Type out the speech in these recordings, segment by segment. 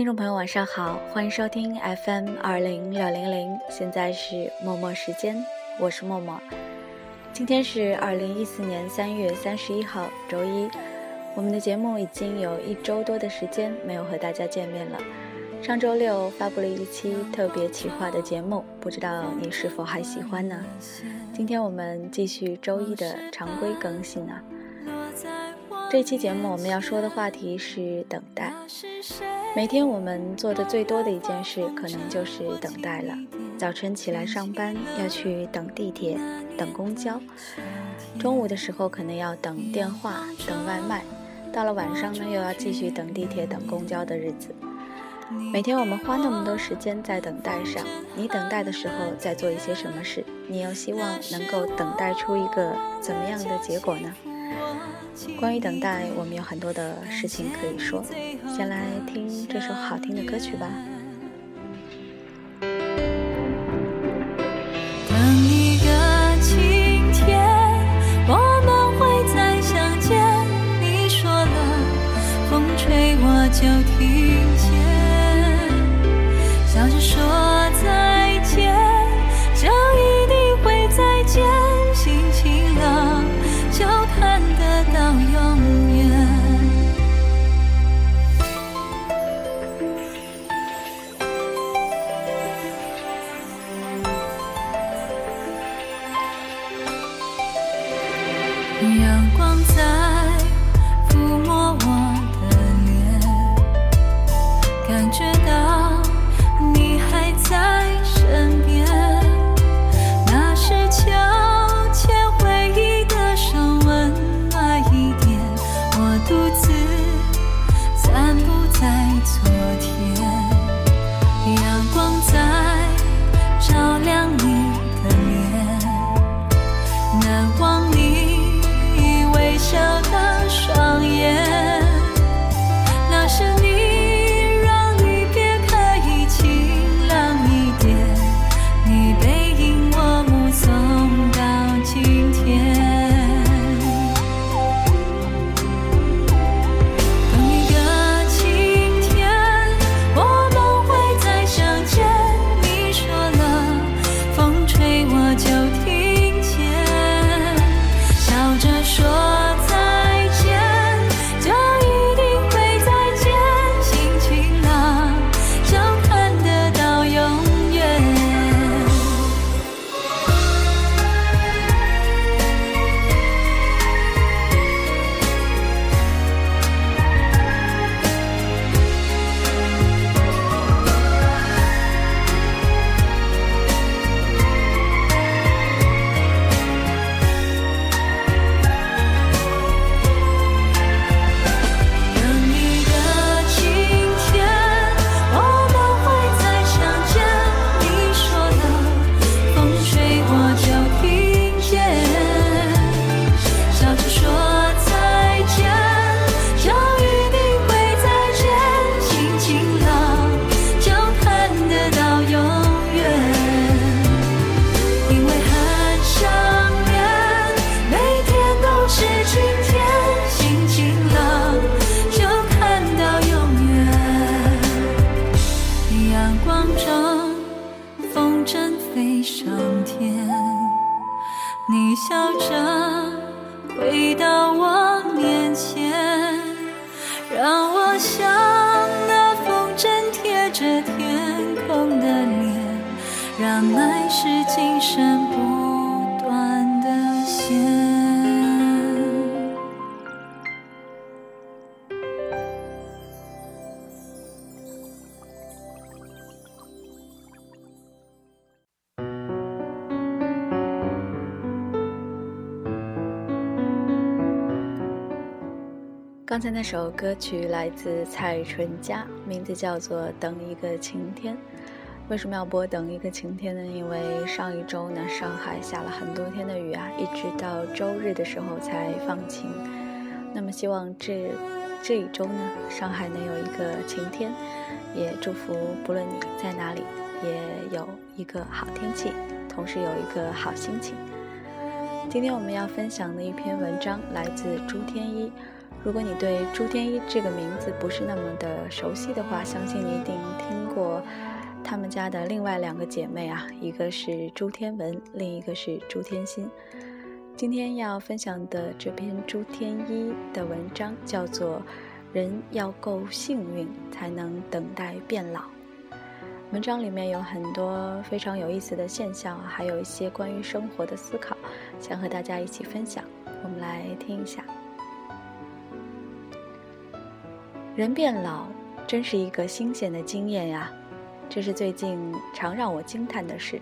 听众朋友，晚上好，欢迎收听 FM 二零六零零，现在是默默时间，我是默默。今天是二零一四年三月三十一号，周一。我们的节目已经有一周多的时间没有和大家见面了。上周六发布了一期特别企划的节目，不知道你是否还喜欢呢？今天我们继续周一的常规更新啊。这期节目我们要说的话题是等待。每天我们做的最多的一件事，可能就是等待了。早晨起来上班要去等地铁、等公交，中午的时候可能要等电话、等外卖，到了晚上呢又要继续等地铁、等公交的日子。每天我们花那么多时间在等待上，你等待的时候在做一些什么事？你又希望能够等待出一个怎么样的结果呢？关于等待，我们有很多的事情可以说。先来听这首好听的歌曲吧。让爱是今生不断的线。刚才那首歌曲来自蔡淳佳，名字叫做《等一个晴天》。为什么要播《等一个晴天》呢？因为上一周呢，上海下了很多天的雨啊，一直到周日的时候才放晴。那么希望这这一周呢，上海能有一个晴天，也祝福不论你在哪里，也有一个好天气，同时有一个好心情。今天我们要分享的一篇文章来自朱天一。如果你对朱天一这个名字不是那么的熟悉的话，相信你一定听过他们家的另外两个姐妹啊，一个是朱天文，另一个是朱天心。今天要分享的这篇朱天一的文章叫做《人要够幸运才能等待变老》。文章里面有很多非常有意思的现象，还有一些关于生活的思考，想和大家一起分享。我们来听一下。人变老真是一个新鲜的经验呀，这是最近常让我惊叹的事。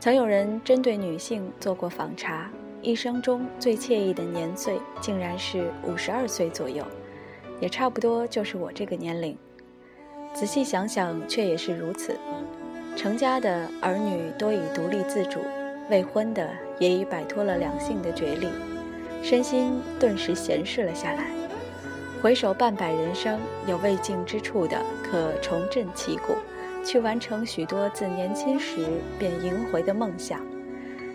曾有人针对女性做过访查，一生中最惬意的年岁竟然是五十二岁左右，也差不多就是我这个年龄。仔细想想，却也是如此。成家的儿女多已独立自主，未婚的也已摆脱了两性的角力，身心顿时闲适了下来。回首半百人生，有未尽之处的，可重振旗鼓，去完成许多自年轻时便萦回的梦想；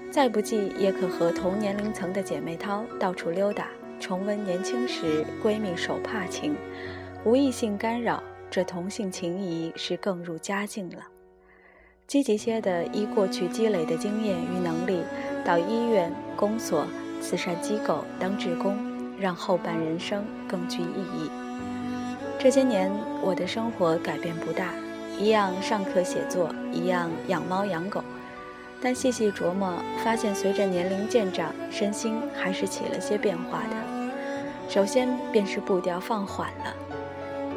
再不济，也可和同年龄层的姐妹淘到处溜达，重温年轻时闺蜜手帕情。无异性干扰，这同性情谊是更入佳境了。积极些的，依过去积累的经验与能力，到医院、公所、慈善机构当志工。让后半人生更具意义。这些年，我的生活改变不大，一样上课写作，一样养猫养狗。但细细琢磨，发现随着年龄渐长，身心还是起了些变化的。首先便是步调放缓了。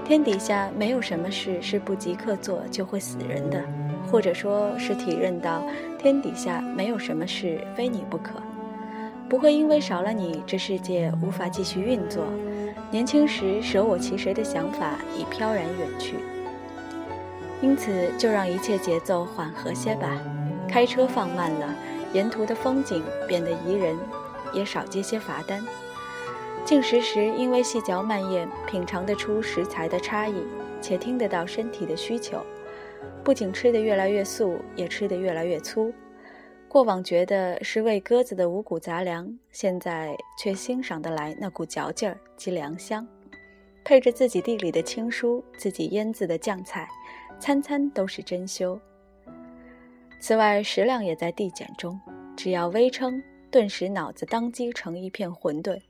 天底下没有什么事是不即刻做就会死人的，或者说是体认到天底下没有什么事非你不可。不会因为少了你，这世界无法继续运作。年轻时舍我其谁的想法已飘然远去，因此就让一切节奏缓和些吧。开车放慢了，沿途的风景变得宜人，也少接些罚单。进食时因为细嚼慢咽，品尝得出食材的差异，且听得到身体的需求，不仅吃得越来越素，也吃得越来越粗。过往觉得是喂鸽子的五谷杂粮，现在却欣赏得来那股嚼劲儿及良香，配着自己地里的青蔬，自己腌制的酱菜，餐餐都是珍馐。此外，食量也在递减中，只要微称，顿时脑子当机成一片混沌，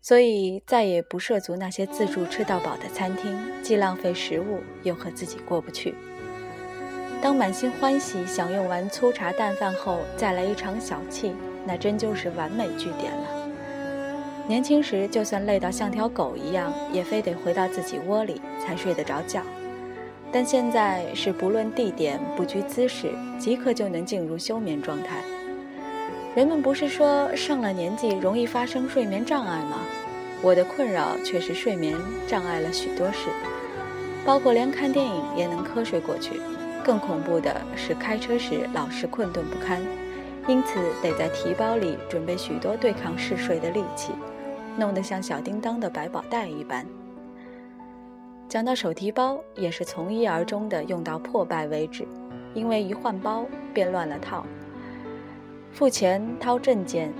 所以再也不涉足那些自助吃到饱的餐厅，既浪费食物，又和自己过不去。当满心欢喜享用完粗茶淡饭后，再来一场小憩，那真就是完美句点了。年轻时就算累到像条狗一样，也非得回到自己窝里才睡得着觉。但现在是不论地点、不拘姿势，即刻就能进入休眠状态。人们不是说上了年纪容易发生睡眠障碍吗？我的困扰却是睡眠障碍了许多事，包括连看电影也能瞌睡过去。更恐怖的是，开车时老是困顿不堪，因此得在提包里准备许多对抗嗜睡的利器，弄得像小叮当的百宝袋一般。讲到手提包，也是从一而终的用到破败为止，因为一换包便乱了套，付钱掏证件、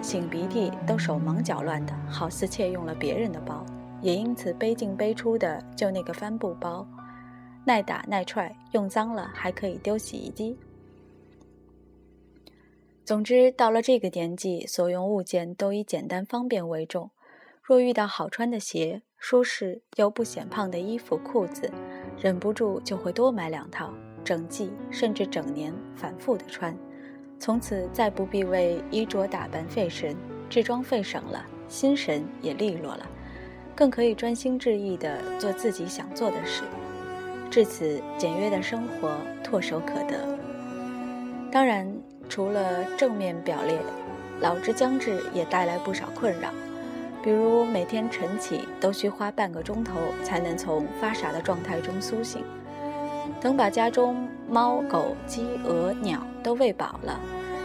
擤鼻涕都手忙脚乱的，好似窃用了别人的包，也因此背进背出的就那个帆布包。耐打耐踹，用脏了还可以丢洗衣机。总之，到了这个年纪，所用物件都以简单方便为重。若遇到好穿的鞋、舒适又不显胖的衣服、裤子，忍不住就会多买两套，整季甚至整年反复的穿。从此再不必为衣着打扮费神，置装费省了，心神也利落了，更可以专心致意地做自己想做的事。至此，简约的生活唾手可得。当然，除了正面表列，老之将至也带来不少困扰，比如每天晨起都需花半个钟头才能从发傻的状态中苏醒。等把家中猫、狗、鸡、鹅、鸟都喂饱了，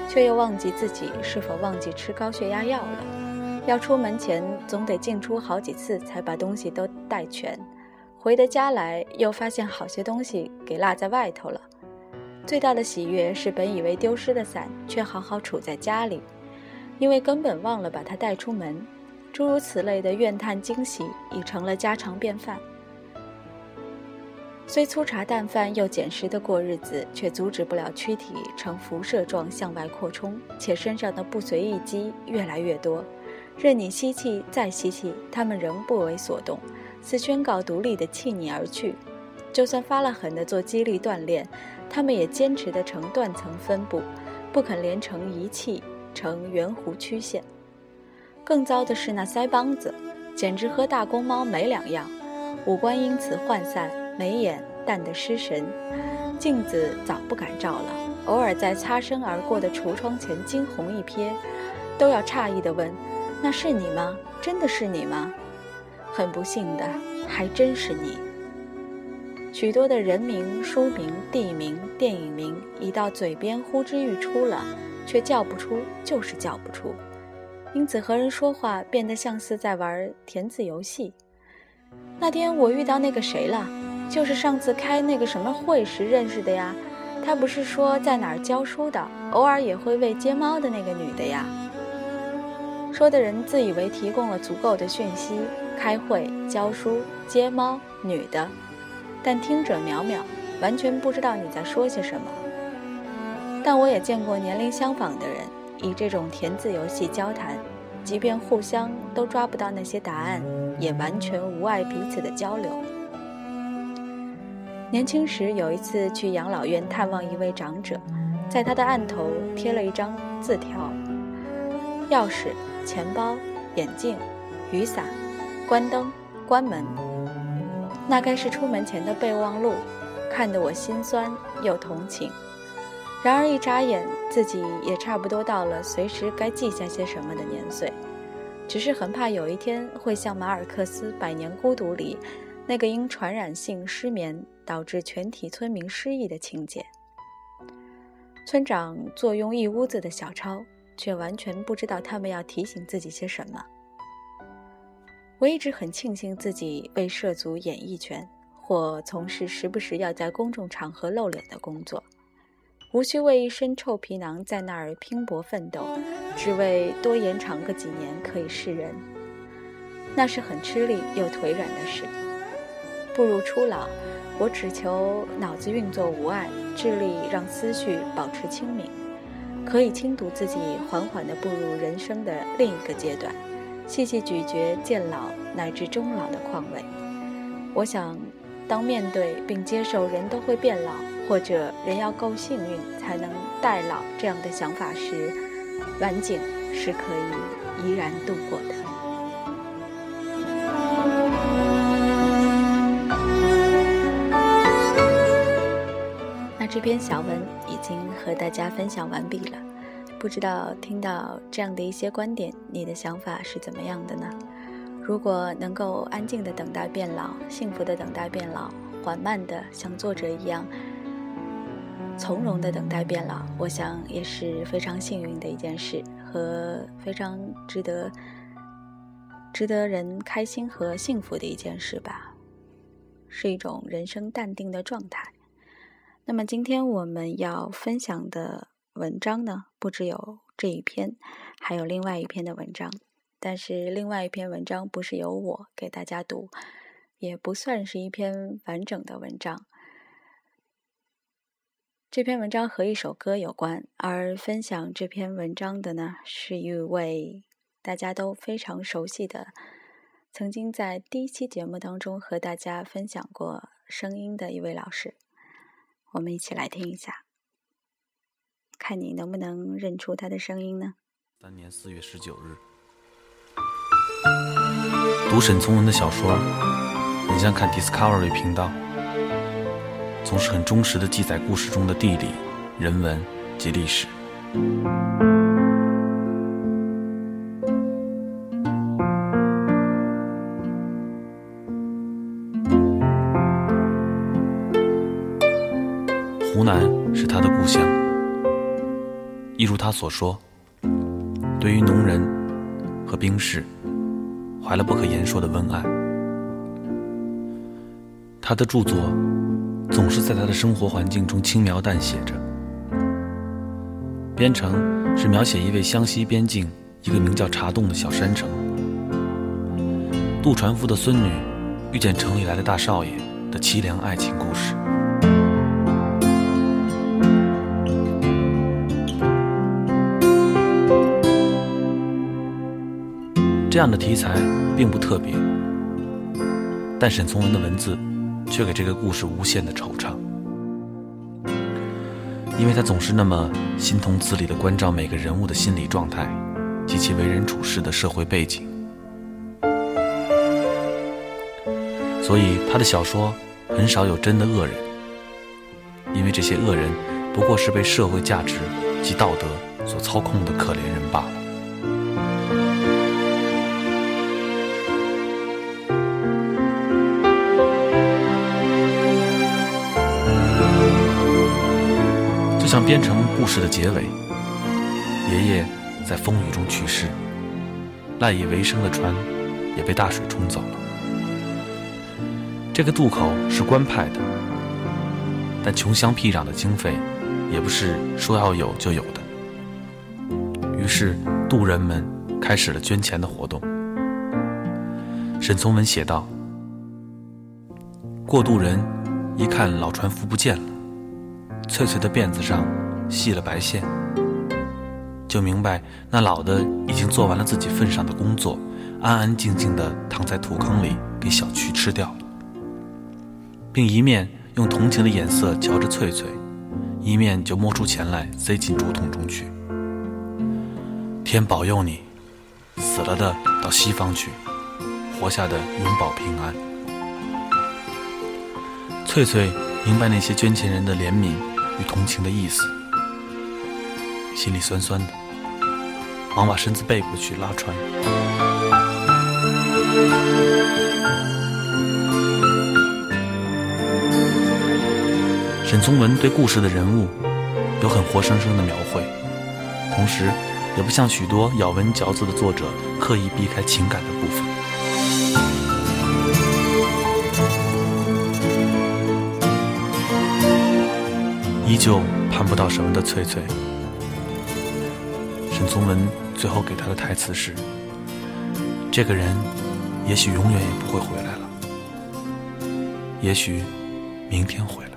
却又忘记自己是否忘记吃高血压药了。要出门前，总得进出好几次才把东西都带全。回得家来，又发现好些东西给落在外头了。最大的喜悦是，本以为丢失的伞却好好储在家里，因为根本忘了把它带出门。诸如此类的怨叹惊喜已成了家常便饭。虽粗茶淡饭又捡拾的过日子，却阻止不了躯体呈辐射状向外扩充，且身上的不随意肌越来越多。任你吸气再吸气，他们仍不为所动，似宣告独立的弃你而去。就算发了狠的做肌力锻炼，他们也坚持的呈断层分布，不肯连成一气，呈圆弧曲线。更糟的是那腮帮子，简直和大公猫没两样，五官因此涣散，眉眼淡得失神，镜子早不敢照了。偶尔在擦身而过的橱窗前惊鸿一瞥，都要诧异地问。那是你吗？真的是你吗？很不幸的，还真是你。许多的人名、书名、地名、电影名，已到嘴边呼之欲出了，却叫不出，就是叫不出。因此和人说话变得像是在玩填字游戏。那天我遇到那个谁了，就是上次开那个什么会时认识的呀。他不是说在哪儿教书的，偶尔也会喂街猫的那个女的呀。说的人自以为提供了足够的讯息，开会、教书、接猫、女的，但听者渺渺，完全不知道你在说些什么。但我也见过年龄相仿的人以这种填字游戏交谈，即便互相都抓不到那些答案，也完全无碍彼此的交流。年轻时有一次去养老院探望一位长者，在他的案头贴了一张字条：钥匙。钱包、眼镜、雨伞，关灯、关门，那该是出门前的备忘录，看得我心酸又同情。然而一眨眼，自己也差不多到了随时该记下些什么的年岁，只是很怕有一天会像马尔克斯《百年孤独》里那个因传染性失眠导致全体村民失忆的情节。村长坐拥一屋子的小抄。却完全不知道他们要提醒自己些什么。我一直很庆幸自己未涉足演艺圈，或从事时不时要在公众场合露脸的工作，无需为一身臭皮囊在那儿拼搏奋斗，只为多延长个几年可以示人。那是很吃力又腿软的事。步入初老，我只求脑子运作无碍，智力让思绪保持清明。可以轻读自己缓缓地步入人生的另一个阶段，细细咀嚼渐老乃至终老的况味。我想，当面对并接受人都会变老，或者人要够幸运才能代老这样的想法时，晚景是可以怡然度过的。那这篇小文已经和大家分享完毕了，不知道听到这样的一些观点，你的想法是怎么样的呢？如果能够安静的等待变老，幸福的等待变老，缓慢的像作者一样从容的等待变老，我想也是非常幸运的一件事，和非常值得值得人开心和幸福的一件事吧，是一种人生淡定的状态。那么今天我们要分享的文章呢，不只有这一篇，还有另外一篇的文章。但是另外一篇文章不是由我给大家读，也不算是一篇完整的文章。这篇文章和一首歌有关，而分享这篇文章的呢，是一位大家都非常熟悉的，曾经在第一期节目当中和大家分享过声音的一位老师。我们一起来听一下，看你能不能认出他的声音呢？三年四月十九日，读沈从文的小说，很像看 Discovery 频道，总是很忠实的记载故事中的地理、人文及历史。湖南是他的故乡，一如他所说，对于农人和兵士，怀了不可言说的温爱。他的著作总是在他的生活环境中轻描淡写着。边城是描写一位湘西边境一个名叫茶洞的小山城，杜传夫的孙女遇见城里来的大少爷的凄凉爱情故事。这样的题材并不特别，但沈从文的文字却给这个故事无限的惆怅，因为他总是那么心同字理地关照每个人物的心理状态及其为人处事的社会背景，所以他的小说很少有真的恶人，因为这些恶人不过是被社会价值及道德所操控的可怜人罢了。像编成故事的结尾，爷爷在风雨中去世，赖以为生的船也被大水冲走了。这个渡口是官派的，但穷乡僻壤的经费也不是说要有就有的。于是渡人们开始了捐钱的活动。沈从文写道：“过渡人一看老船夫不见了。”翠翠的辫子上系了白线，就明白那老的已经做完了自己份上的工作，安安静静地躺在土坑里给小蛆吃掉了，并一面用同情的眼色瞧着翠翠，一面就摸出钱来塞进竹筒中去。天保佑你，死了的到西方去，活下的永保平安。翠翠明白那些捐钱人的怜悯。同情的意思，心里酸酸的，忙把身子背过去拉船。沈从文对故事的人物有很活生生的描绘，同时也不像许多咬文嚼字的作者刻意避开情感的部分。依旧盼不到什么的翠翠，沈从文最后给她的台词是：“这个人，也许永远也不会回来了，也许明天回来。”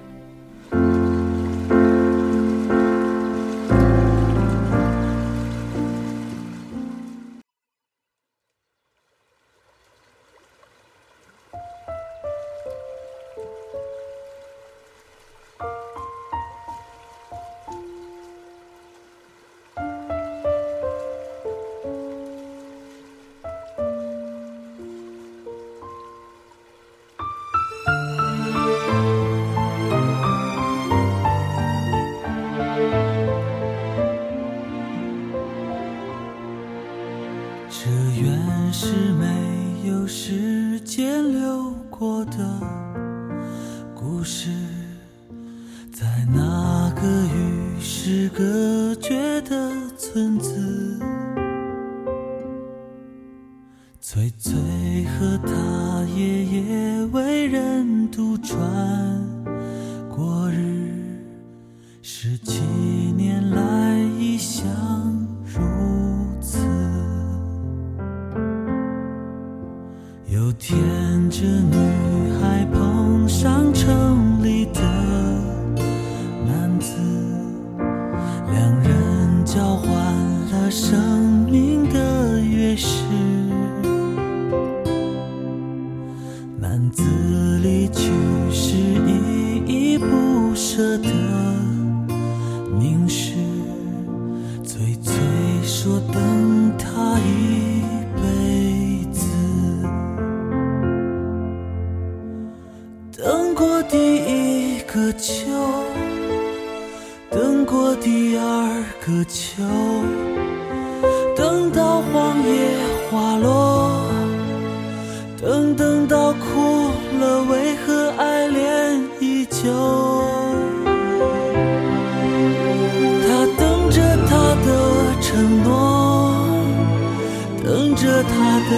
的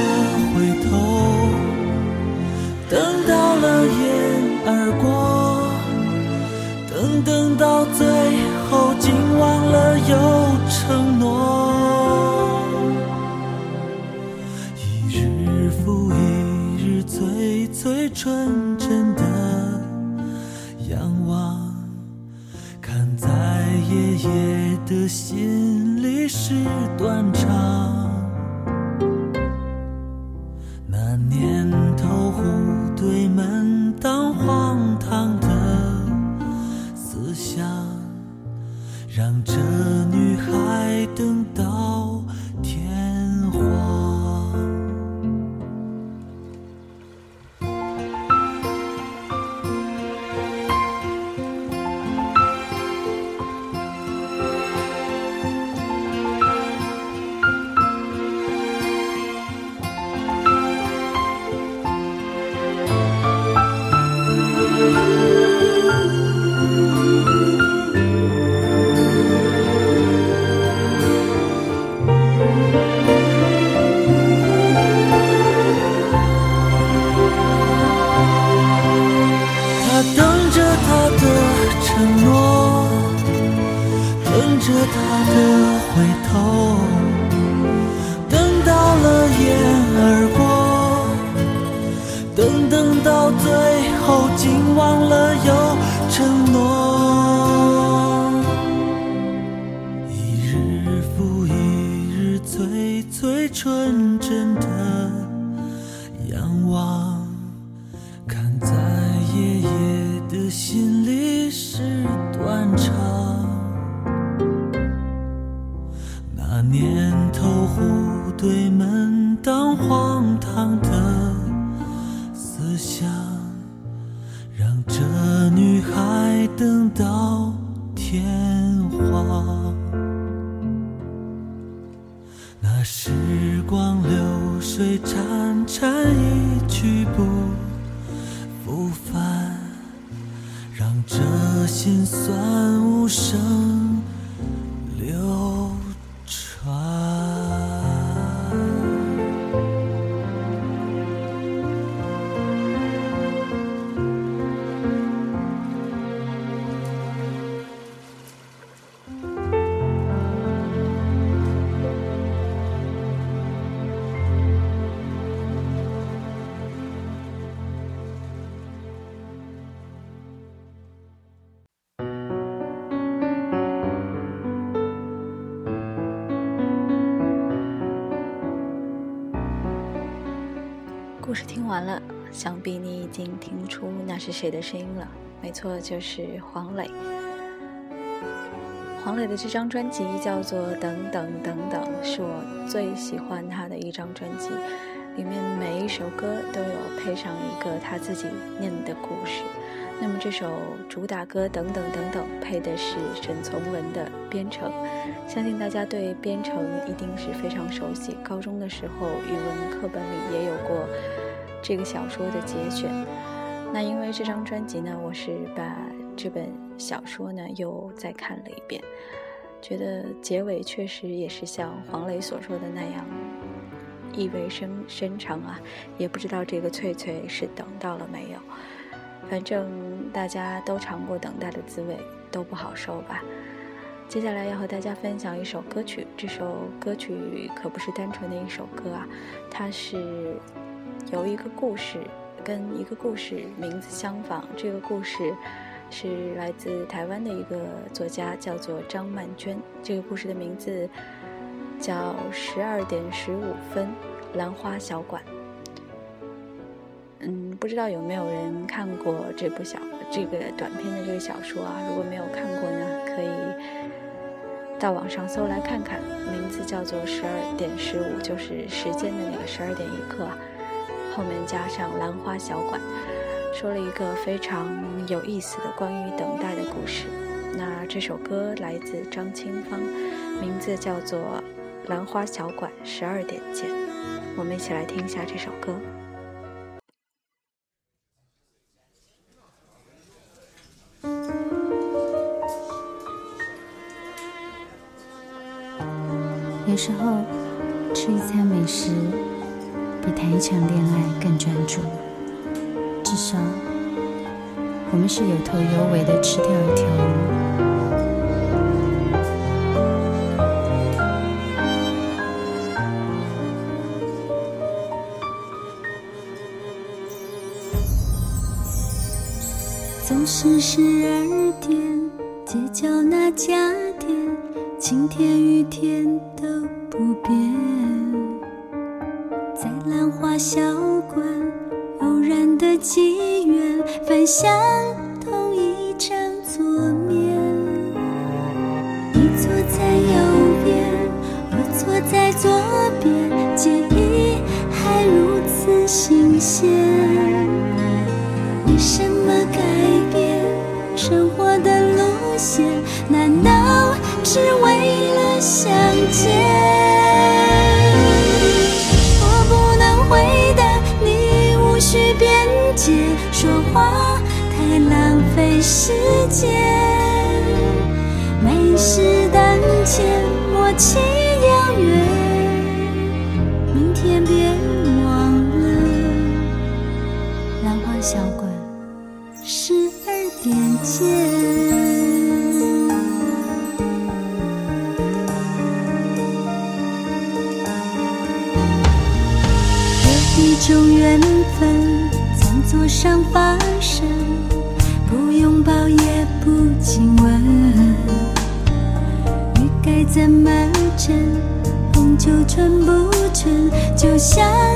回头等到了眼儿过等等到最后竟忘了有承诺。一日复一日最最纯真的仰望看在爷爷的心里是短那年头户对门当花故事听完了，想必你已经听出那是谁的声音了。没错，就是黄磊。黄磊的这张专辑叫做《等等等等》，是我最喜欢他的一张专辑，里面每一首歌都有配上一个他自己念的故事。那么这首主打歌《等等等等》配的是沈从文的《边城》，相信大家对《边城》一定是非常熟悉。高中的时候语文课本里也有过这个小说的节选。那因为这张专辑呢，我是把这本小说呢又再看了一遍，觉得结尾确实也是像黄磊所说的那样，意味深深长啊。也不知道这个翠翠是等到了没有。反正大家都尝过等待的滋味，都不好受吧。接下来要和大家分享一首歌曲，这首歌曲可不是单纯的一首歌啊，它是有一个故事，跟一个故事名字相仿。这个故事是来自台湾的一个作家，叫做张曼娟。这个故事的名字叫《十二点十五分，兰花小馆》。嗯，不知道有没有人看过这部小这个短片的这个小说啊？如果没有看过呢，可以到网上搜来看看，名字叫做《十二点十五》，就是时间的那个十二点一刻，后面加上兰花小馆，说了一个非常有意思的关于等待的故事。那这首歌来自张清芳，名字叫做《兰花小馆十二点见》，我们一起来听一下这首歌。时候吃一餐美食比谈一场恋爱更专注，至少我们是有头有尾的吃掉一条鱼。总是十二点，街角那家店，晴天雨天都不变。在兰花小馆，偶然的机缘，分享同一张桌面。你坐在右边，我坐在左边，记忆还如此新鲜。时间。美食当前，默契遥远，明天别忘了。兰花小馆，十二点见。就成不成，就像。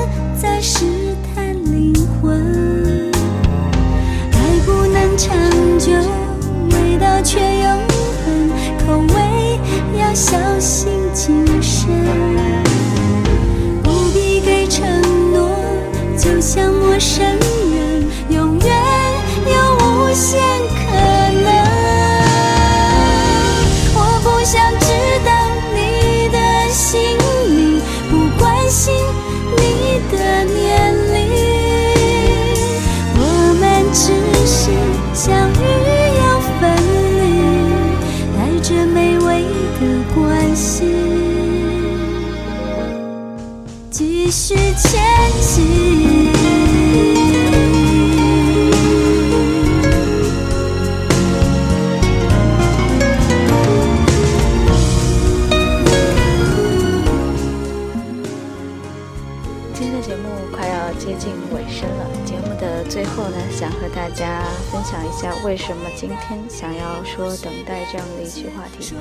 下为什么今天想要说等待这样的一期话题。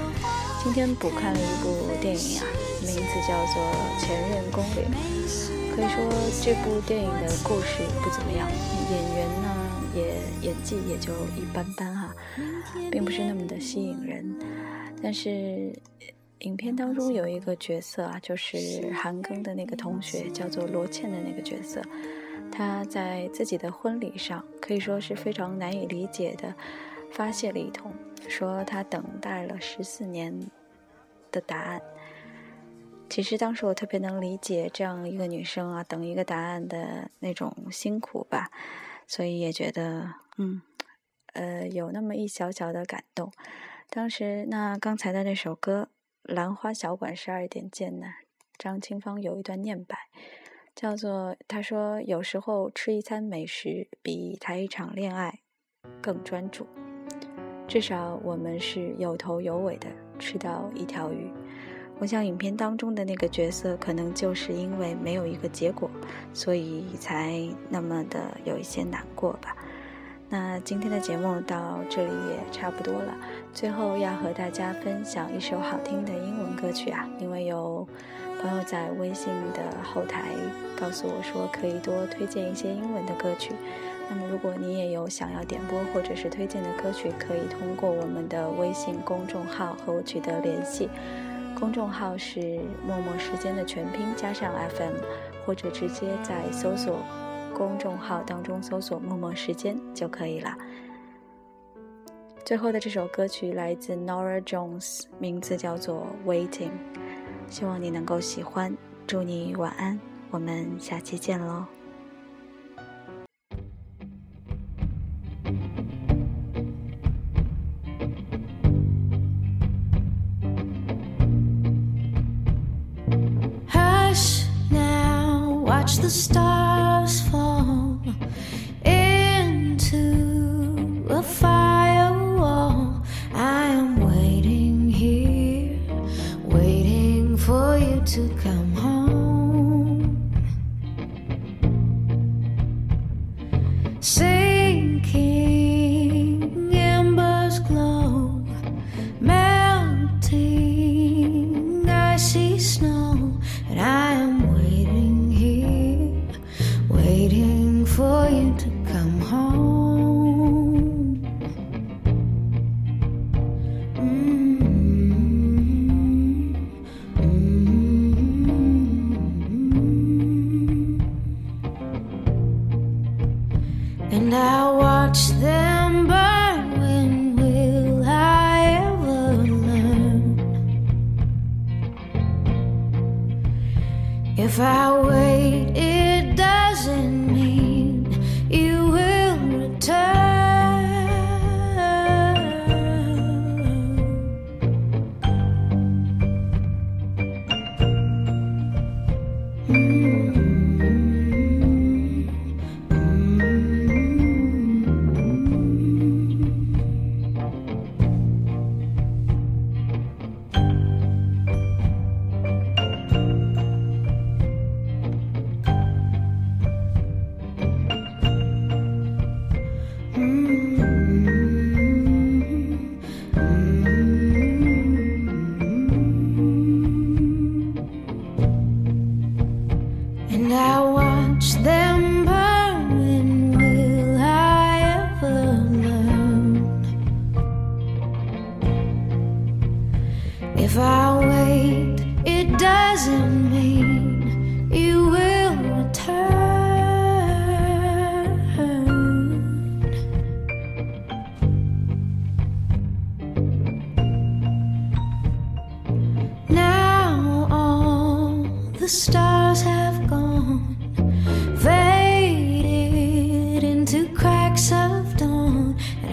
今天补看了一部电影啊，名字叫做《前任攻略》。可以说这部电影的故事不怎么样，演员呢也演技也就一般般哈、并不是那么的吸引人。但是影片当中有一个角色啊，就是韩庚的那个同学，叫做罗茜的那个角色，他在自己的婚礼上可以说是非常难以理解的发泄了一通，说他等待了十四年的答案。其实当时我特别能理解这样一个女生啊，等一个答案的那种辛苦吧，所以也觉得，嗯，呃，有那么一小小的感动。当时那刚才的那首歌《兰花小馆十二点见》呢，张清芳有一段念白，叫做他说有时候吃一餐美食比谈一场恋爱更专注，至少我们是有头有尾的吃到一条鱼。我想影片当中的那个角色，可能就是因为没有一个结果，所以才那么的有一些难过吧。那今天的节目到这里也差不多了，最后要和大家分享一首好听的英文歌曲啊，因为有朋友在微信的后台告诉我说可以多推荐一些英文的歌曲。那么如果你也有想要点播或者是推荐的歌曲，可以通过我们的微信公众号和我取得联系。公众号是默默时间的全拼加上 FM，或者直接在搜索公众号当中搜索“默默时间”就可以了。最后的这首歌曲来自 Nora Jones，名字叫做《Waiting》，希望你能够喜欢。祝你晚安，我们下期见喽。Hush now, watch the stars fall to come home.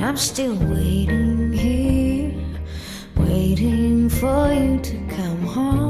I'm still waiting here, waiting for you to come home.